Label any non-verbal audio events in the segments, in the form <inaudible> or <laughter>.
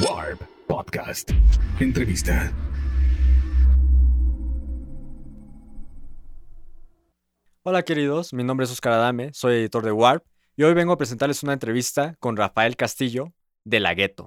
Warp Podcast. Entrevista. Hola queridos, mi nombre es Oscar Adame, soy editor de Warp y hoy vengo a presentarles una entrevista con Rafael Castillo de La Gueto.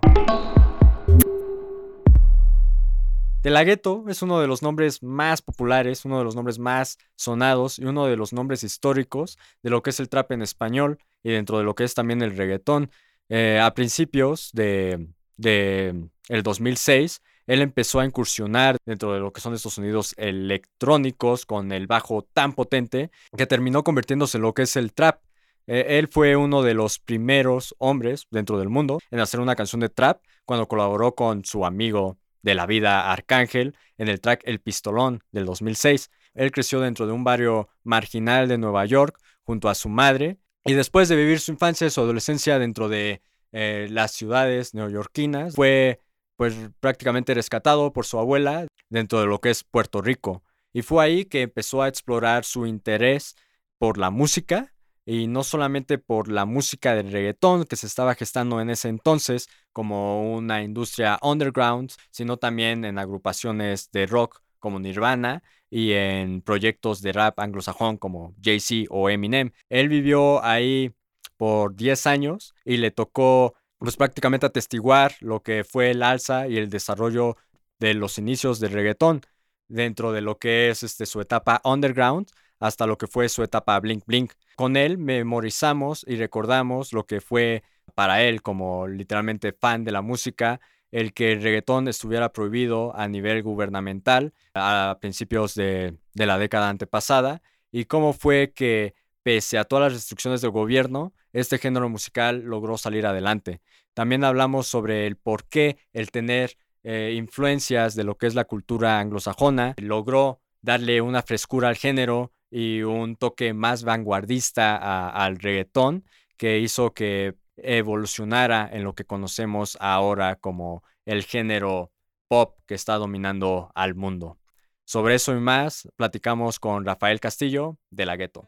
De La Gueto es uno de los nombres más populares, uno de los nombres más sonados y uno de los nombres históricos de lo que es el trap en español y dentro de lo que es también el reggaetón. Eh, a principios de, de el 2006, él empezó a incursionar dentro de lo que son estos sonidos electrónicos con el bajo tan potente que terminó convirtiéndose en lo que es el trap. Eh, él fue uno de los primeros hombres dentro del mundo en hacer una canción de trap cuando colaboró con su amigo de la vida Arcángel en el track El Pistolón del 2006. Él creció dentro de un barrio marginal de Nueva York junto a su madre y después de vivir su infancia y su adolescencia dentro de eh, las ciudades neoyorquinas, fue pues prácticamente rescatado por su abuela dentro de lo que es Puerto Rico. Y fue ahí que empezó a explorar su interés por la música y no solamente por la música del reggaetón que se estaba gestando en ese entonces como una industria underground, sino también en agrupaciones de rock como Nirvana y en proyectos de rap anglosajón como Jay-Z o Eminem. Él vivió ahí por 10 años y le tocó pues prácticamente atestiguar lo que fue el alza y el desarrollo de los inicios del reggaetón dentro de lo que es este, su etapa underground hasta lo que fue su etapa blink blink. Con él memorizamos y recordamos lo que fue para él como literalmente fan de la música el que el reggaetón estuviera prohibido a nivel gubernamental a principios de, de la década antepasada y cómo fue que pese a todas las restricciones del gobierno, este género musical logró salir adelante. También hablamos sobre el por qué el tener eh, influencias de lo que es la cultura anglosajona logró darle una frescura al género y un toque más vanguardista al reggaetón que hizo que evolucionara en lo que conocemos ahora como el género pop que está dominando al mundo. Sobre eso y más platicamos con Rafael Castillo de La Gueto.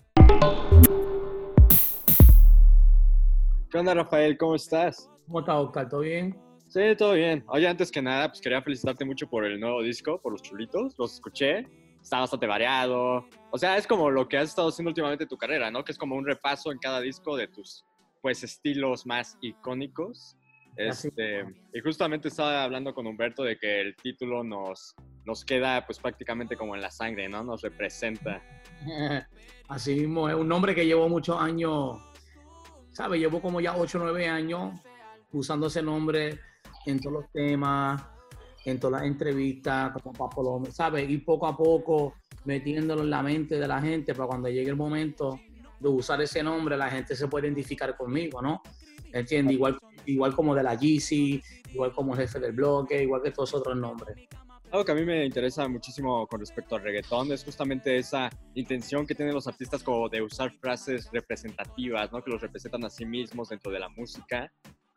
¿Qué onda, Rafael? ¿Cómo estás? ¿Cómo estás, Oscar? ¿Todo bien? Sí, todo bien. Oye, antes que nada, pues quería felicitarte mucho por el nuevo disco, por los chulitos. Los escuché. Está bastante variado. O sea, es como lo que has estado haciendo últimamente en tu carrera, ¿no? Que es como un repaso en cada disco de tus, pues, estilos más icónicos. Este, y justamente estaba hablando con Humberto de que el título nos, nos queda pues prácticamente como en la sangre, ¿no? Nos representa. <laughs> Así mismo, es un nombre que llevo muchos años, ¿sabes? Llevo como ya 8 o 9 años usando ese nombre en todos los temas, en todas las entrevistas, como Papo ¿sabes? Y poco a poco metiéndolo en la mente de la gente para cuando llegue el momento de usar ese nombre, la gente se puede identificar conmigo, ¿no? ¿Entiendes? Igual, igual como de la GC, igual como jefe del bloque, igual que todos otros nombres. Algo que a mí me interesa muchísimo con respecto al reggaetón es justamente esa intención que tienen los artistas como de usar frases representativas, ¿no? Que los representan a sí mismos dentro de la música.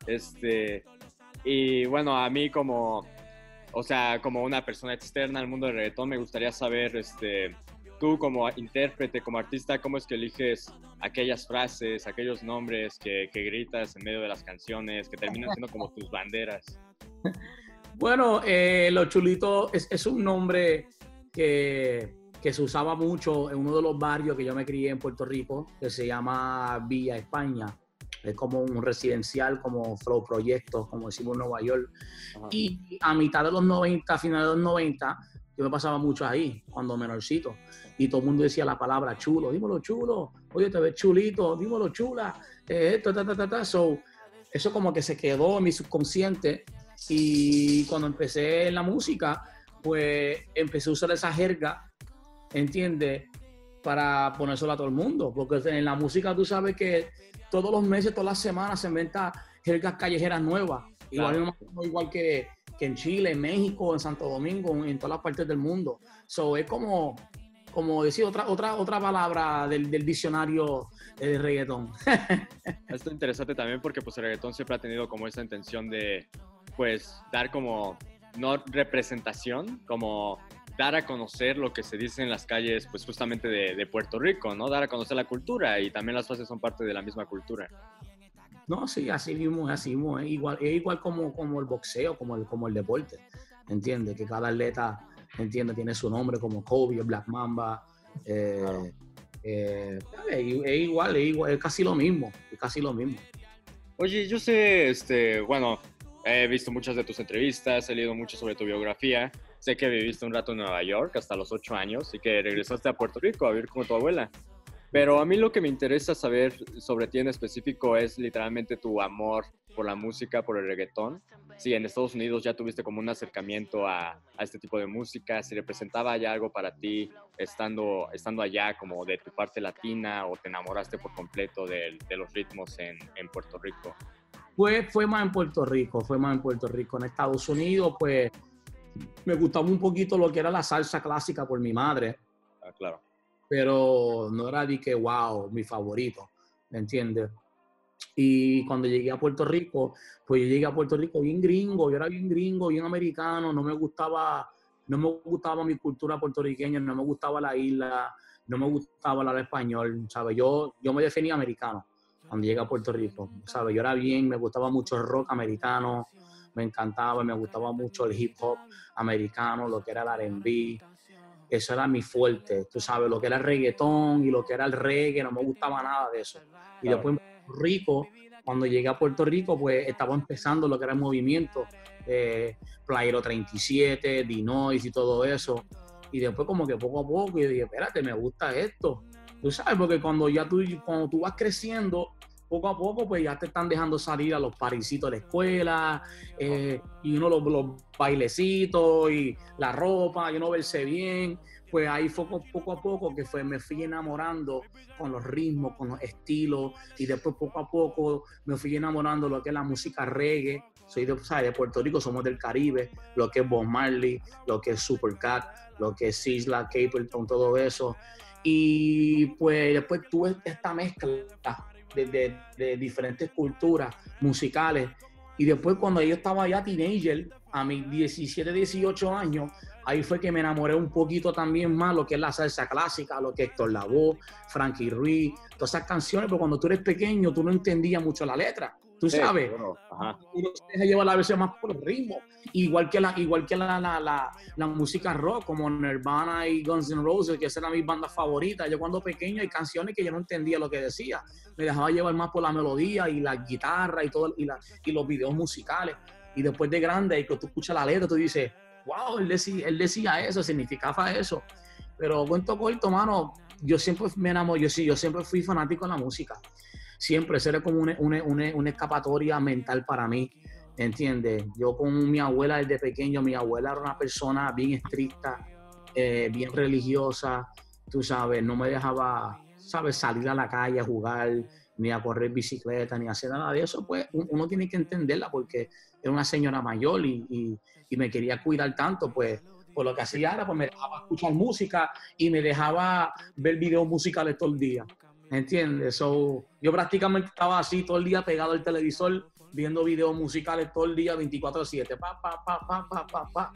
Este, y bueno, a mí como, o sea, como una persona externa al mundo del reggaetón, me gustaría saber, este, tú como intérprete, como artista, ¿cómo es que eliges aquellas frases, aquellos nombres que, gritas en medio de las canciones, que terminan siendo como tus banderas? <laughs> Bueno, eh, Los Chulitos es, un nombre que, que, se usaba mucho en uno de los barrios que yo me crié en Puerto Rico, que se llama Villa España es como un residencial, como Flow Proyectos, como decimos en Nueva York. Y a mitad de los 90, a finales de los 90, yo me pasaba mucho ahí, cuando menorcito. Y todo el mundo decía la palabra chulo, dímelo chulo, oye, te ves chulito, dímelo chula, eh, esto, ta, ta, ta, ta. So, eso como que se quedó en mi subconsciente. Y cuando empecé en la música, pues empecé a usar esa jerga, ¿entiendes? Para ponérselo a todo el mundo. Porque en la música tú sabes que todos los meses, todas las semanas se inventa jergas callejeras nuevas. Igual, igual que, en Chile, en México, en Santo Domingo, en todas las partes del mundo. So, es como, como decir otra, otra, otra palabra del, diccionario de reggaetón. <laughs> Esto es interesante también porque pues el reggaetón siempre ha tenido como esa intención de pues dar como no representación, como dar a conocer lo que se dice en las calles, pues justamente de, Puerto Rico, ¿no? Dar a conocer la cultura y también las frases son parte de la misma cultura. No, sí, así mismo, así mismo. Es igual, es igual como, como el boxeo, como el, como el deporte. ¿Entiendes? Que cada atleta, entiende, tiene su nombre como Kobe, Black Mamba. Eh, eh, es igual, es igual, es casi lo mismo, es casi lo mismo. Oye, yo sé, este, bueno, he visto muchas de tus entrevistas, he leído mucho sobre tu biografía. Sé que viviste un rato en Nueva York hasta los ocho años y que regresaste a Puerto Rico a vivir con tu abuela. Pero a mí lo que me interesa saber sobre ti en específico es literalmente tu amor por la música, por el reggaetón. Si en Estados Unidos ya tuviste como un acercamiento a, a este tipo de música, si representaba ya algo para ti estando, estando allá como de tu parte latina o te enamoraste por completo de, de los ritmos en, en, Puerto Rico. Fue, fue más en Puerto Rico, fue más en Puerto Rico. En Estados Unidos, pues me gustaba un poquito lo que era la salsa clásica por mi madre. Ah, claro pero no era de que, wow, mi favorito, ¿me entiendes? Y cuando llegué a Puerto Rico, pues yo llegué a Puerto Rico bien gringo, yo era bien gringo, bien americano, no me gustaba, no me gustaba mi cultura puertorriqueña, no me gustaba la isla, no me gustaba hablar español, ¿sabes? Yo, yo me definía americano cuando llegué a Puerto Rico, ¿sabes? Yo era bien, me gustaba mucho el rock americano, me encantaba, me gustaba mucho el hip hop americano, lo que era el R&B, eso era mi fuerte. Tú sabes, lo que era el reggaetón y lo que era el reggae, no me gustaba nada de eso. Y después en Puerto Rico, cuando llegué a Puerto Rico, pues estaba empezando lo que era el movimiento, eh, Playero 37, Dinois y todo eso. Y después como que poco a poco yo dije, espérate, me gusta esto. Tú sabes, porque cuando ya tú, cuando tú vas creciendo, poco a poco, pues ya te están dejando salir a los parisitos de la escuela, eh, y uno los, bailecitos y la ropa, y uno verse bien. Pues ahí fue poco a poco que fue, me fui enamorando con los ritmos, con los estilos, y después poco a poco me fui enamorando lo que es la música reggae. Soy de Puerto Rico, somos del Caribe, lo que es Bob Marley, lo que es Supercat, lo que es Sisla, Capleton, todo eso. Y pues después tuve esta mezcla de, diferentes culturas musicales. Y después cuando yo estaba ya teenager, a mis 17, 18 años, ahí fue que me enamoré un poquito también más lo que es la salsa clásica, lo que es Héctor Lavoe, Frankie Ruiz, todas esas canciones, pero cuando tú eres pequeño tú no entendías mucho la letra. Tú sabes, uno se deja llevar la veces más por el ritmo. Igual que, la, igual que la, la, la, la, música rock, como Nirvana y Guns N' Roses, que esa era mi banda favorita. Yo cuando pequeño hay canciones que yo no entendía lo que decía. Me dejaba llevar más por la melodía y la guitarra y, todo, y, la, y los videos musicales. Y después de grande, y que tú escuchas la letra, tú dices, wow, él decía, él decía eso, significaba eso. Pero cuento corto, mano, yo siempre me enamoré, yo sí, yo siempre fui fanático de la música siempre, eso era como una, una, una, escapatoria mental para mí, ¿entiendes? Yo con mi abuela desde pequeño, mi abuela era una persona bien estricta, eh, bien religiosa, tú sabes, no me dejaba, ¿sabes?, salir a la calle a jugar, ni a correr bicicleta, ni a hacer nada de eso, pues uno tiene que entenderla porque era una señora mayor y, y, y me quería cuidar tanto, pues pues lo que hacía era, pues me dejaba escuchar música y me dejaba ver videos musicales todo el día. ¿Entiendes? So, yo prácticamente estaba así todo el día pegado al televisor, viendo videos musicales todo el día, 24-7. Pa, pa, pa, pa, pa, pa, pa.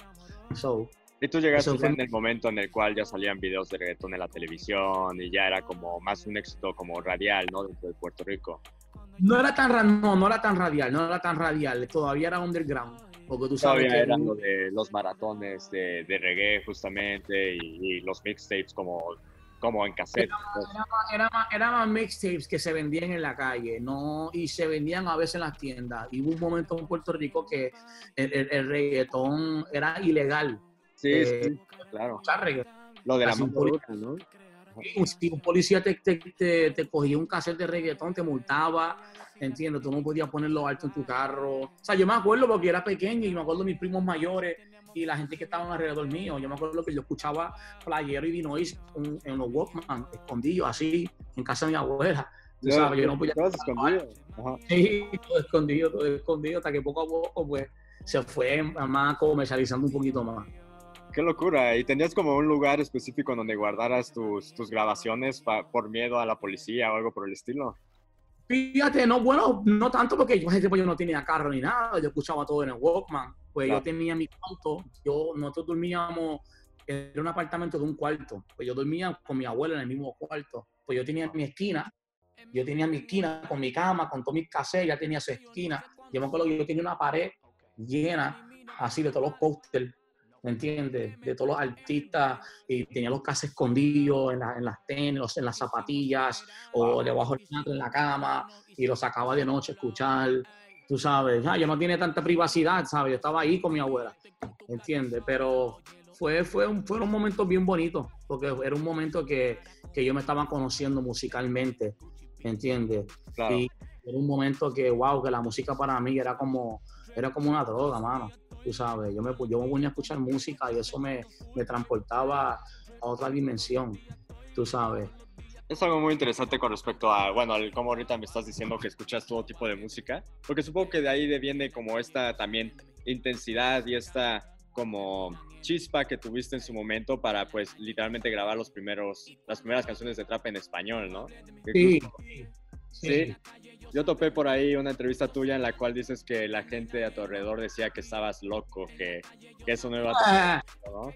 So, y tú llegaste fue... en el momento en el cual ya salían videos de reggaetón en la televisión y ya era como más un éxito como radial, ¿no? Dentro de Puerto Rico. No era tan, no, no era tan radial, no era tan radial, todavía era underground. Porque tú sabes todavía que eran lo de los maratones de, de reggae justamente y, y los mixtapes como como en cassette. Era, era, más mixtapes que se vendían en la calle, no y se vendían a veces en las tiendas. Y hubo un momento en Puerto Rico que el, el, reggaetón era ilegal. Sí, eh, sí claro. Lo de la música, ¿no? Si un policía te, te, te, te, cogía un cassette de reggaetón, te multaba, entiendo, tú no podías ponerlo alto en tu carro. O sea, yo me acuerdo porque era pequeño y me acuerdo de mis primos mayores y la gente que estaba alrededor mío. Yo me acuerdo que yo escuchaba Playero y Dinois en, en los Walkman, escondido así, en casa de mi abuela. Tú sabes, yo no podía. Todo escondido. Sí, todo escondido, todo escondido, hasta que poco a poco, pues, se fue más comercializando un poquito más. Qué locura. ¿Y tenías como un lugar específico donde guardaras tus, tus grabaciones por miedo a la policía o algo por el estilo? Fíjate, no, bueno, no tanto porque yo, pues, yo no tenía carro ni nada, yo escuchaba todo en el Walkman pues yo tenía mi cuarto, yo, nosotros dormíamos, en un apartamento de un cuarto, pues yo dormía con mi abuela en el mismo cuarto, pues yo tenía mi esquina yo tenía mi esquina con mi cama, con todos mis cassettes, ya tenía su esquina. Yo me acuerdo que yo tenía una pared llena así de todos los pósters, ¿me entiendes? De todos los artistas y tenía los cases escondidos en, en las tenis, en las zapatillas o debajo de la cama y los sacaba de noche a escuchar. Tú sabes, ah, yo no tenía tanta privacidad, ¿sabes? Yo estaba ahí con mi abuela, ¿me entiendes? Pero fue, fue un, fueron momentos bien bonitos, porque era un momento que, que yo me estaba conociendo musicalmente, ¿me entiendes? Y era un momento que, wow, que la música para mí era como, era como una droga, mano. Tú sabes, yo me, yo me ponía a escuchar música y eso me, me transportaba a otra dimensión, tú sabes. Es algo muy interesante con respecto a, bueno, al cómo ahorita me estás diciendo que escuchas todo tipo de música, porque supongo que de ahí viene como esta también intensidad y esta como chispa que tuviste en su momento para pues literalmente grabar los primeros, las primeras canciones de trap en español, ¿no? Sí. Sí. Yo topé por ahí una entrevista tuya en la cual dices que la gente a tu alrededor decía que estabas loco, que, que eso no iba a ah. ¿no?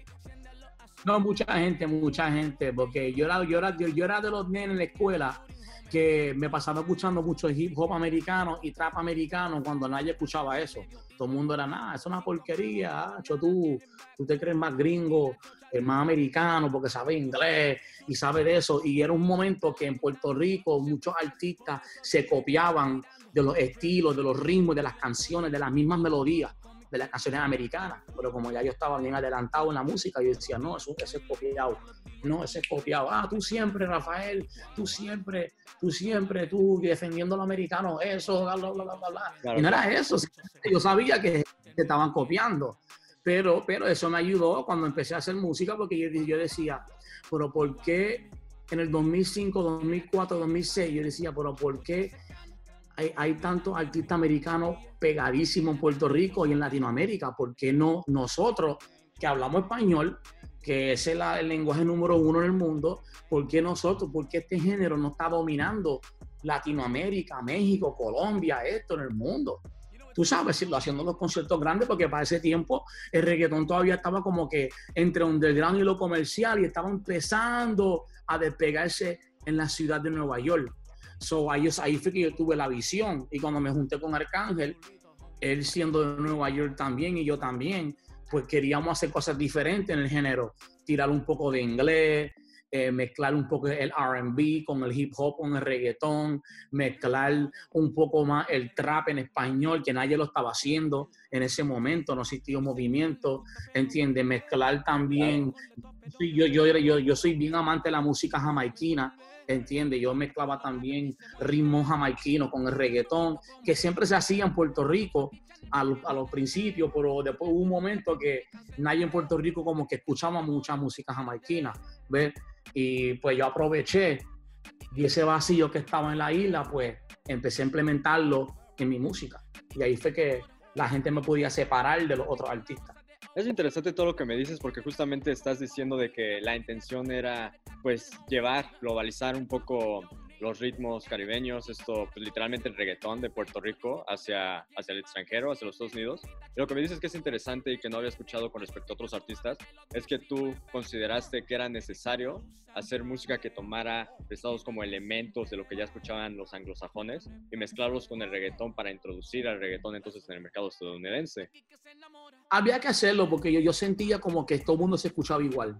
No, mucha gente, mucha gente, porque yo era, yo era, yo era de los nenes en la escuela que me pasaba escuchando mucho hip hop americano y trap americano cuando nadie escuchaba eso. Todo el mundo era, nada, es una porquería, tú, tú te crees más gringo, eh, más americano porque sabe inglés y sabe de eso. Y era un momento que en Puerto Rico muchos artistas se copiaban de los estilos, de los ritmos, de las canciones, de las mismas melodías de las canciones americanas, pero como ya yo estaba bien adelantado en la música, yo decía, no, eso, ese es copiado, no, ese es copiado, ah, tú siempre, Rafael, tú siempre, tú siempre, tú defendiendo a los americanos, eso, bla, bla, bla, bla, y no era eso, yo sabía que, estaban copiando, pero, pero eso me ayudó cuando empecé a hacer música, porque yo, decía, pero ¿por qué en el 2005, 2004, 2006, yo decía, pero ¿por qué hay, tantos artistas americanos pegadísimos en Puerto Rico y en Latinoamérica, ¿por qué no nosotros que hablamos español, que es el, lenguaje número uno en el mundo, ¿por qué nosotros, por qué este género no está dominando Latinoamérica, México, Colombia, esto en el mundo? Tú sabes, haciendo los conciertos grandes, porque para ese tiempo el reggaetón todavía estaba como que entre underground y lo comercial y estaba empezando a despegarse en la ciudad de Nueva York. So, ahí, ahí fue que yo tuve la visión. Y cuando me junté con Arcángel, él siendo de Nueva York también y yo también, pues queríamos hacer cosas diferentes en el género. Tirar un poco de inglés, eh, mezclar un poco el RB con el hip hop, con el reggaetón, mezclar un poco más el trap en español, que nadie lo estaba haciendo en ese momento, no existía un movimiento, ¿entiendes? Mezclar también, yo, yo, yo, yo soy bien amante de la música jamaiquina, entiende Yo mezclaba también ritmos jamaiquinos con el reggaetón, que siempre se hacía en Puerto Rico a, los principios, pero después hubo un momento que nadie en Puerto Rico como que escuchaba mucha música jamaiquina, ¿ves? Y pues yo aproveché y ese vacío que estaba en la isla, pues empecé a implementarlo en mi música. Y ahí fue que la gente me podía separar de los otros artistas. Es interesante todo lo que me dices porque justamente estás diciendo de que la intención era pues llevar, globalizar un poco los ritmos caribeños, esto pues, literalmente el reggaetón de Puerto Rico hacia, hacia el extranjero, hacia los Estados Unidos. Y lo que me dices que es interesante y que no había escuchado con respecto a otros artistas es que tú consideraste que era necesario hacer música que tomara estados como elementos de lo que ya escuchaban los anglosajones y mezclarlos con el reggaetón para introducir al reggaetón entonces en el mercado estadounidense. Había que hacerlo porque yo, yo sentía como que todo el mundo se escuchaba igual.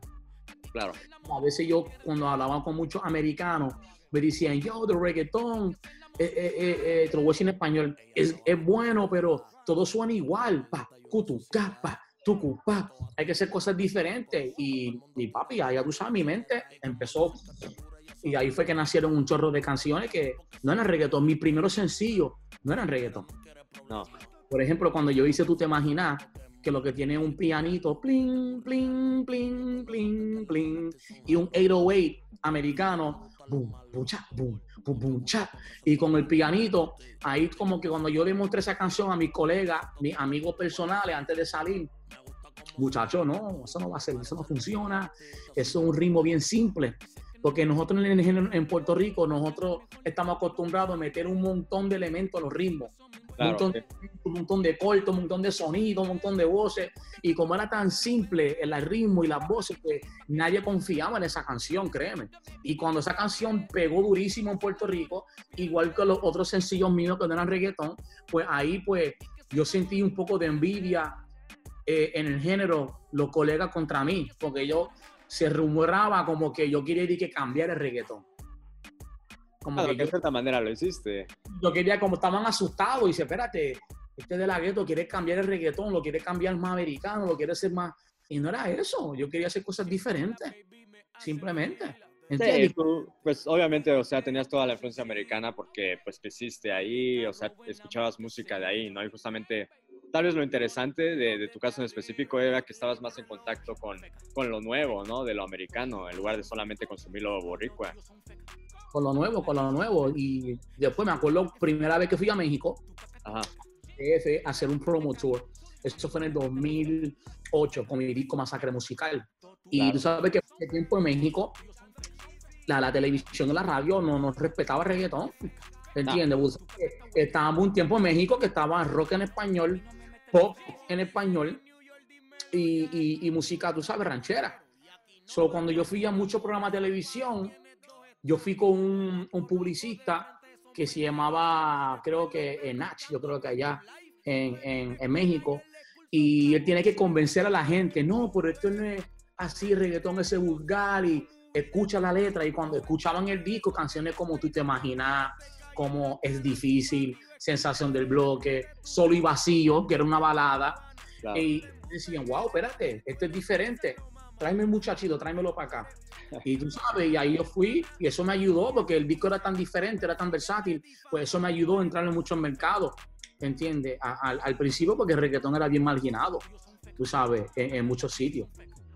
Claro. A veces yo cuando hablaba con muchos americanos me decían, yo, de reggaetón, eh, eh, eh, te lo voy a decir en español, es, es bueno, pero todo suena igual, pa, cutu, pa, tucu, pa. Hay que hacer cosas diferentes. Y, y papi, ahí tú sabes, mi mente empezó. Y ahí fue que nacieron un chorro de canciones que no eran reggaetón. Mi primero sencillo no eran reggaetón. No. Por ejemplo, cuando yo hice Tú te imaginas, que lo que tiene un pianito, pling, pling, pling, pling, pling, y un 808 americano boom, boom, boom, boom, cha. Y con el pianito, ahí como que cuando yo le mostré esa canción a mis colegas, mis amigos personales, antes de salir, muchachos, no, eso no va a ser, eso no funciona, eso es un ritmo bien simple. Porque nosotros en, en Puerto Rico, nosotros estamos acostumbrados a meter un montón de elementos a los ritmos. Un, montón, un montón de cortos, un montón de sonidos, un montón de voces. Y como era tan simple el ritmo y las voces, que nadie confiaba en esa canción, créeme. Y cuando esa canción pegó durísimo en Puerto Rico, igual que los otros sencillos míos que no eran reggaetón, pues ahí pues yo sentí un poco de envidia eh, en el género, los colegas contra mí, porque yo se rumoraba como que yo quería ir que cambiar el reggaetón. Como que de cierta manera lo hiciste. Yo quería, como estaban asustados, y dice, espérate, este de la gueto quiere cambiar el reggaetón, lo quiere cambiar más americano, lo quiere hacer más... Y no era eso, yo quería hacer cosas diferentes, simplemente. Sí, pues obviamente, o sea, tenías toda la influencia americana porque pues creciste ahí, o sea, escuchabas música de ahí, ¿no? Y justamente, tal vez lo interesante de, de tu caso en específico era que estabas más en contacto con, con, lo nuevo, ¿no? De lo americano, en lugar de solamente consumir lo boricua con lo nuevo, con lo nuevo. Y después me acuerdo, primera vez que fui a México, Ajá. a hacer un promo tour. Eso fue en el 2008 con mi disco Masacre Musical. Y tú sabes que en ese tiempo en México, la, la televisión y la radio no nos respetaba reggaetón. ¿Entiendes? Pues, estábamos un tiempo en México que estaba rock en español, pop en español y, y, música, tú sabes, ranchera. So, cuando yo fui a muchos programas de televisión, yo fui con un, publicista que se llamaba, creo que Nach, yo creo que allá en, en, México, y él tiene que convencer a la gente, no, pero esto no es así, reggaetón ese vulgar, y escucha la letra, y cuando escuchaban el disco, canciones como tú te imaginas, como Es Difícil, Sensación del Bloque, Solo y Vacío, que era una balada, y decían, wow, espérate, esto es diferente, tráeme el muchachito, tráemelo para acá. Y tú sabes, y ahí yo fui y eso me ayudó porque el disco era tan diferente, era tan versátil, pues eso me ayudó a entrar en muchos mercados, ¿entiendes? Al, principio porque el reggaetón era bien marginado, tú sabes, en, muchos sitios.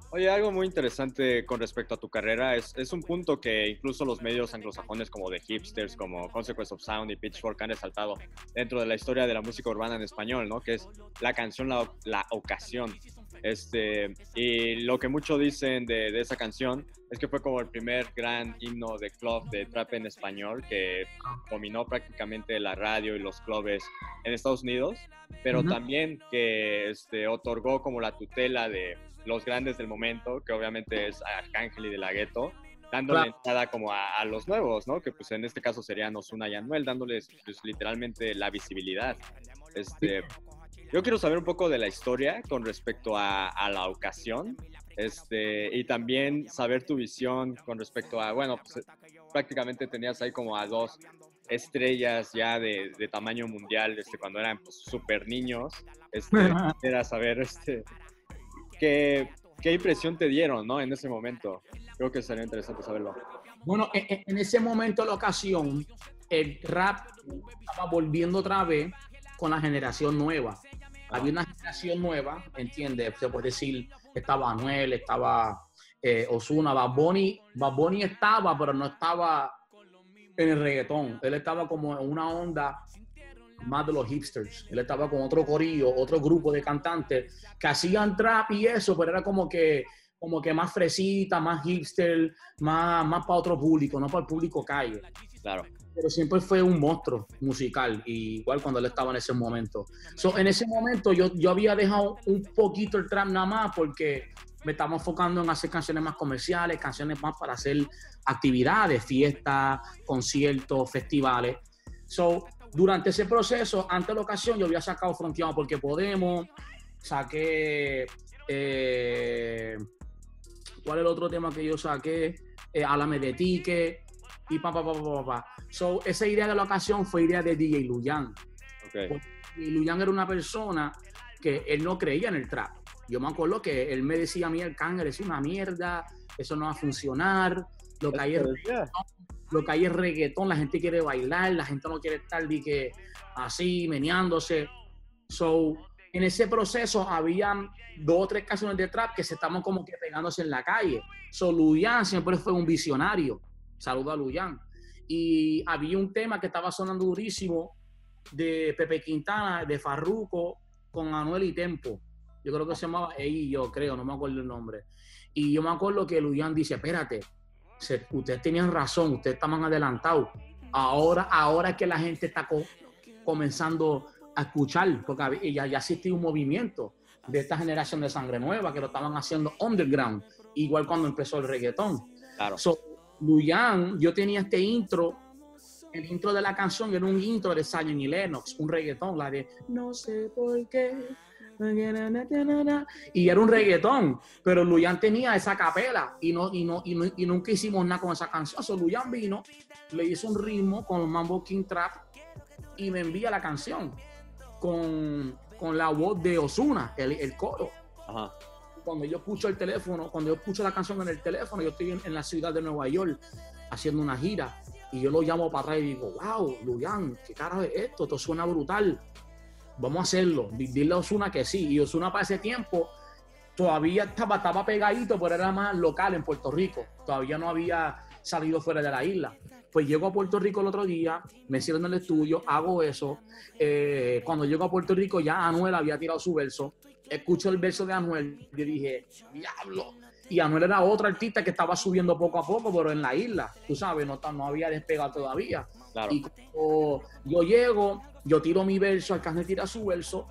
Oye, algo muy interesante con respecto a tu carrera es, es, un punto que incluso los medios anglosajones como de hipsters, como Consequence of Sound y Pitchfork han resaltado dentro de la historia de la música urbana en español, ¿no? Que es la canción, la, la ocasión. Este, y lo que muchos dicen de, de, esa canción es que fue como el primer gran himno de club de trap en español que dominó prácticamente la radio y los clubes en Estados Unidos, pero también que este, otorgó como la tutela de los grandes del momento, que obviamente es Arcángel y De La Ghetto, dándole entrada como a, los nuevos, ¿no? Que pues en este caso serían Osuna y Anuel, dándoles pues, literalmente la visibilidad. Este, yo quiero saber un poco de la historia con respecto a, la ocasión este, y también saber tu visión con respecto a, bueno, pues prácticamente tenías ahí como a dos estrellas ya de, tamaño mundial este, cuando eran pues, súper niños. Este, era saber este, qué, qué impresión te dieron ¿no? en ese momento. Creo que sería interesante saberlo. Bueno, en, en ese momento, la ocasión, el rap estaba volviendo otra vez con la generación nueva. Había una generación nueva, ¿entiendes? Se puede decir, estaba Anuel, estaba eh, Osuna, Bad Bunny, estaba, pero no estaba en el reggaetón. Él estaba como en una onda más de los hipsters. Él estaba con otro corillo, otro grupo de cantantes que hacían trap y eso, pero era como que como que más fresita, más hipster, más, más para otro público, no para el público calle. Claro pero siempre fue un monstruo musical, igual cuando él estaba en ese momento. So, en ese momento yo, yo había dejado un poquito el trap nada más porque me estaba enfocando en hacer canciones más comerciales, canciones más para hacer actividades, fiestas, conciertos, festivales. So, durante ese proceso, antes de la ocasión, yo había sacado Fronteado porque Podemos, saqué... Eh, ¿Cuál es el otro tema que yo saqué? Eh, Álame de Tique y pa, pa, pa, pa, pa. So, esa idea de la ocasión fue idea de DJ Luyan. Okay. Y Luyan era una persona que él no creía en el trap. Yo me acuerdo que él me decía a mí, el cángel es una mierda, eso no va a funcionar, lo que hay es reggaetón, lo que hay es reggaetón, la gente quiere bailar, la gente no quiere estar de que así, meneándose. So, en ese proceso habían dos o tres canciones de trap que se estaban como que pegándose en la calle. So, Luyan siempre fue un visionario. Saludo a Luyan. Y había un tema que estaba sonando durísimo de Pepe Quintana, de Farruco, con Anuel y Tempo. Yo creo que se llamaba Ey, yo creo, no me acuerdo el nombre. Y yo me acuerdo que Luyan dice, espérate, ustedes tenían razón, ustedes estaban adelantados. Ahora, ahora que la gente está comenzando a escuchar, porque ya, ya existía un movimiento de esta generación de sangre nueva que lo estaban haciendo underground, igual cuando empezó el reggaetón. Claro. So, Luyan, yo tenía este intro, el intro de la canción era un intro de Zion y Lennox, un reggaetón, la de No sé por qué. Y era un reggaetón, pero Luyan tenía esa capela y, no, y, no, y, nunca hicimos nada con esa canción. So, Luyan vino, le hizo un ritmo con Mambo King Trap y me envía la canción con, con la voz de Osuna, el, el coro. Ajá cuando yo escucho el teléfono, cuando yo escucho la canción en el teléfono, yo estoy en, la ciudad de Nueva York haciendo una gira y yo lo llamo para atrás y digo, wow, Luyan, ¿qué carajo es esto? Esto suena brutal. Vamos a hacerlo. Dile a Osuna que sí. Y Osuna para ese tiempo todavía estaba, pegadito, pero era más local en Puerto Rico. Todavía no había salido fuera de la isla. Pues llego a Puerto Rico el otro día, me cierro en el estudio, hago eso. Eh, cuando llego a Puerto Rico ya Anuel había tirado su verso escucho el verso de Anuel y dije, diablo. Y Anuel era otro artista que estaba subiendo poco a poco, pero en la isla, tú sabes, no, no había despegado todavía. Y cuando yo llego, yo tiro mi verso, Arcángel tira su verso,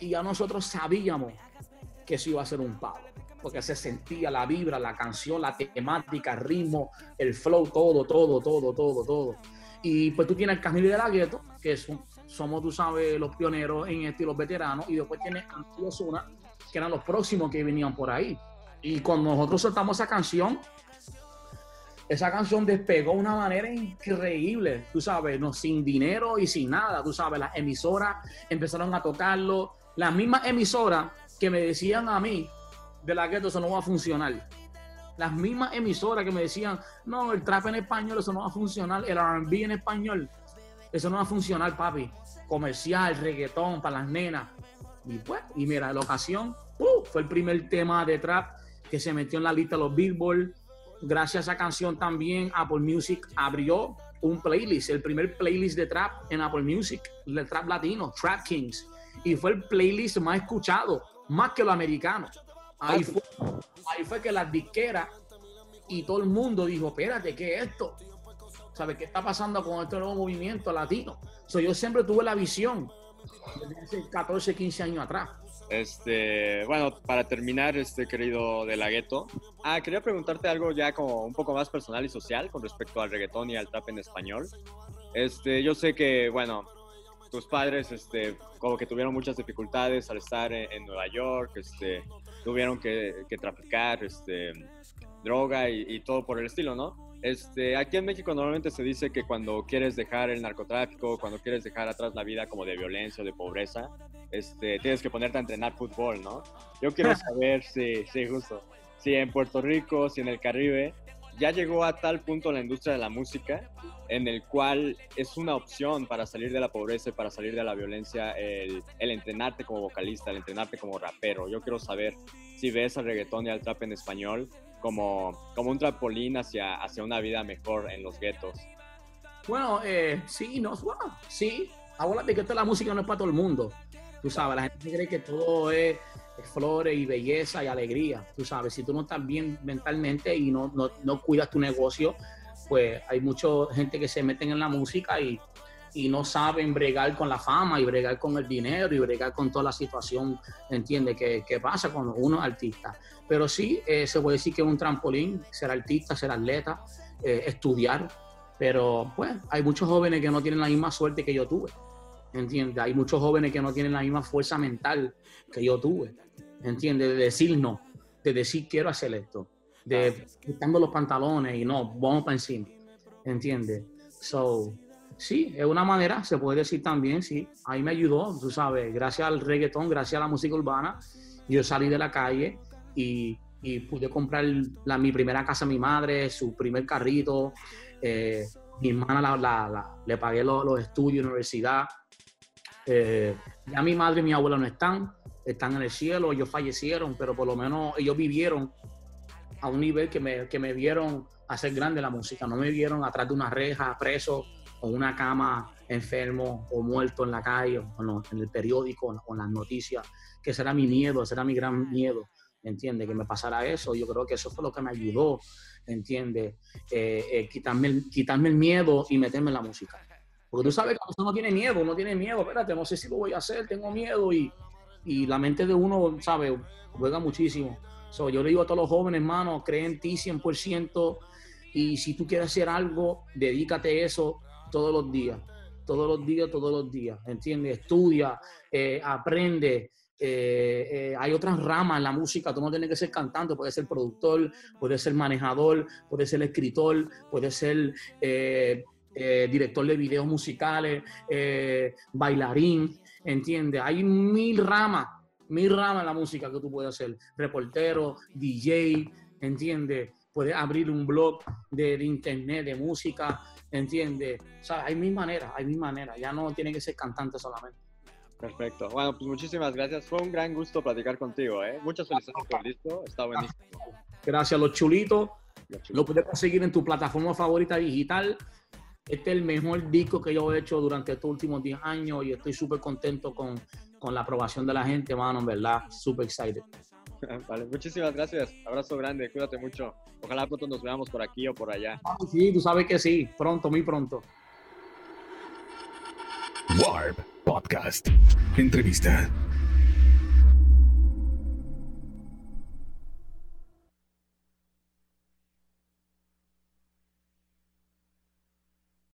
y ya nosotros sabíamos que eso iba a ser un palo, porque se sentía la vibra, la canción, la temática, el ritmo, el flow, todo, todo, todo, todo, todo. Y pues tú tienes el Camilo de la Gueto, que es un, somos, tú sabes, los pioneros en este y los veteranos, y después tiene Antio Zuna, que eran los próximos que venían por ahí. Y cuando nosotros soltamos esa canción, esa canción despegó de una manera increíble, tú sabes, no, sin dinero y sin nada, tú sabes, las emisoras empezaron a tocarlo, las mismas emisoras que me decían a mí de la que eso no va a funcionar. Las mismas emisoras que me decían, no, el trap en español, eso no va a funcionar, el RB en español, eso no va a funcionar, papi comercial, reggaetón para las nenas. Y pues, y mira, la ocasión, uh, fue el primer tema de trap que se metió en la lista de los Billboard. Gracias a esa canción también Apple Music abrió un playlist, el primer playlist de trap en Apple Music, el trap latino, Trap Kings. Y fue el playlist más escuchado, más que lo americano. Ahí fue, ahí fue que las disqueras y todo el mundo dijo, espérate, ¿qué es esto? ¿Sabes qué está pasando con este nuevo movimiento latino? So, yo siempre tuve la visión desde hace 14, 15 años atrás. Este, bueno, para terminar, este querido de la gueto, ah, quería preguntarte algo ya como un poco más personal y social con respecto al reggaetón y al trap en español. Este, yo sé que, bueno, tus padres, este, como que tuvieron muchas dificultades al estar en, Nueva York, este, tuvieron que, que traficar, este, droga y, y todo por el estilo, ¿no? Este, aquí en México normalmente se dice que cuando quieres dejar el narcotráfico, cuando quieres dejar atrás la vida como de violencia o de pobreza, este, tienes que ponerte a entrenar fútbol, ¿no? Yo quiero <laughs> saber si, sí, justo, si en Puerto Rico, si en el Caribe, ya llegó a tal punto la industria de la música en el cual es una opción para salir de la pobreza y para salir de la violencia el, el, entrenarte como vocalista, el entrenarte como rapero. Yo quiero saber si ves al reggaetón y al trap en español como, como un trampolín hacia, hacia una vida mejor en los guetos. Bueno, eh, sí, no, bueno, sí. Ahora que la música no es para todo el mundo. Tú sabes, la gente cree que todo es, flores y belleza y alegría. Tú sabes, si tú no estás bien mentalmente y no, no, no cuidas tu negocio, pues hay mucha gente que se meten en la música y, y no saben bregar con la fama y bregar con el dinero y bregar con toda la situación, entiende, que, que pasa cuando uno es artista. Pero sí, eh, se puede decir que es un trampolín, ser artista, ser atleta, eh, estudiar. Pero pues hay muchos jóvenes que no tienen la misma suerte que yo tuve. ¿Entiendes? Hay muchos jóvenes que no tienen la misma fuerza mental que yo tuve. ¿Entiendes? De decir no, de decir quiero hacer esto, de quitando los pantalones y no, vamos para encima. ¿Entiendes? So, sí, es una manera, se puede decir también, sí. Ahí me ayudó, tú sabes, gracias al reggaetón, gracias a la música urbana, yo salí de la calle y, pude comprar la, mi primera casa a mi madre, su primer carrito. Eh, mi hermana la, le pagué los, estudios, universidad. Eh, ya mi madre y mi abuela no están, están en el cielo, ellos fallecieron, pero por lo menos ellos vivieron a un nivel que me, que me vieron hacer grande la música, no me vieron atrás de una reja, preso, o una cama, enfermo o muerto en la calle, o en el periódico, o en las noticias, que será mi miedo, será mi gran miedo. ¿entiendes? Que me pasara eso. Yo creo que eso fue lo que me ayudó, ¿entiendes? Eh, eh, quitarme, el, quitarme el miedo y meterme en la música. Porque tú sabes que uno tiene miedo, uno tiene miedo, espérate, no sé si lo voy a hacer, tengo miedo y, y la mente de uno, ¿sabes? Juega muchísimo. So, yo le digo a todos los jóvenes, hermano, cree en ti 100% y si tú quieres hacer algo, dedícate a eso todos los días, todos los días, todos los días, ¿entiendes? Estudia, eh, aprende. Eh, eh, hay otras ramas en la música, tú no tienes que ser cantante, puedes ser productor, puedes ser manejador, puedes ser escritor, puedes ser director de videos musicales, bailarín, ¿entiendes? Hay mil ramas, mil ramas en la música que tú puedes hacer, reportero, DJ, ¿entiendes? Puedes abrir un blog de, de internet, de música, ¿entiendes? O sea, hay mil maneras, hay mil maneras, ya no tiene que ser cantante solamente. Perfecto. Bueno, pues muchísimas gracias. Fue un gran gusto platicar contigo, ¿eh? Muchas felicidades por el disco. Está buenísimo. Gracias, los chulitos. Lo puedes conseguir en tu plataforma favorita digital. Este es el mejor disco que yo he hecho durante estos últimos 10 años y estoy súper contento con, con, la aprobación de la gente, mano, en verdad. Súper excited. <laughs> Vale, muchísimas gracias. Abrazo grande, cuídate mucho. Ojalá pronto nos veamos por aquí o por allá. Sí, tú sabes que sí. Pronto, muy pronto. Warp Podcast. Entrevista.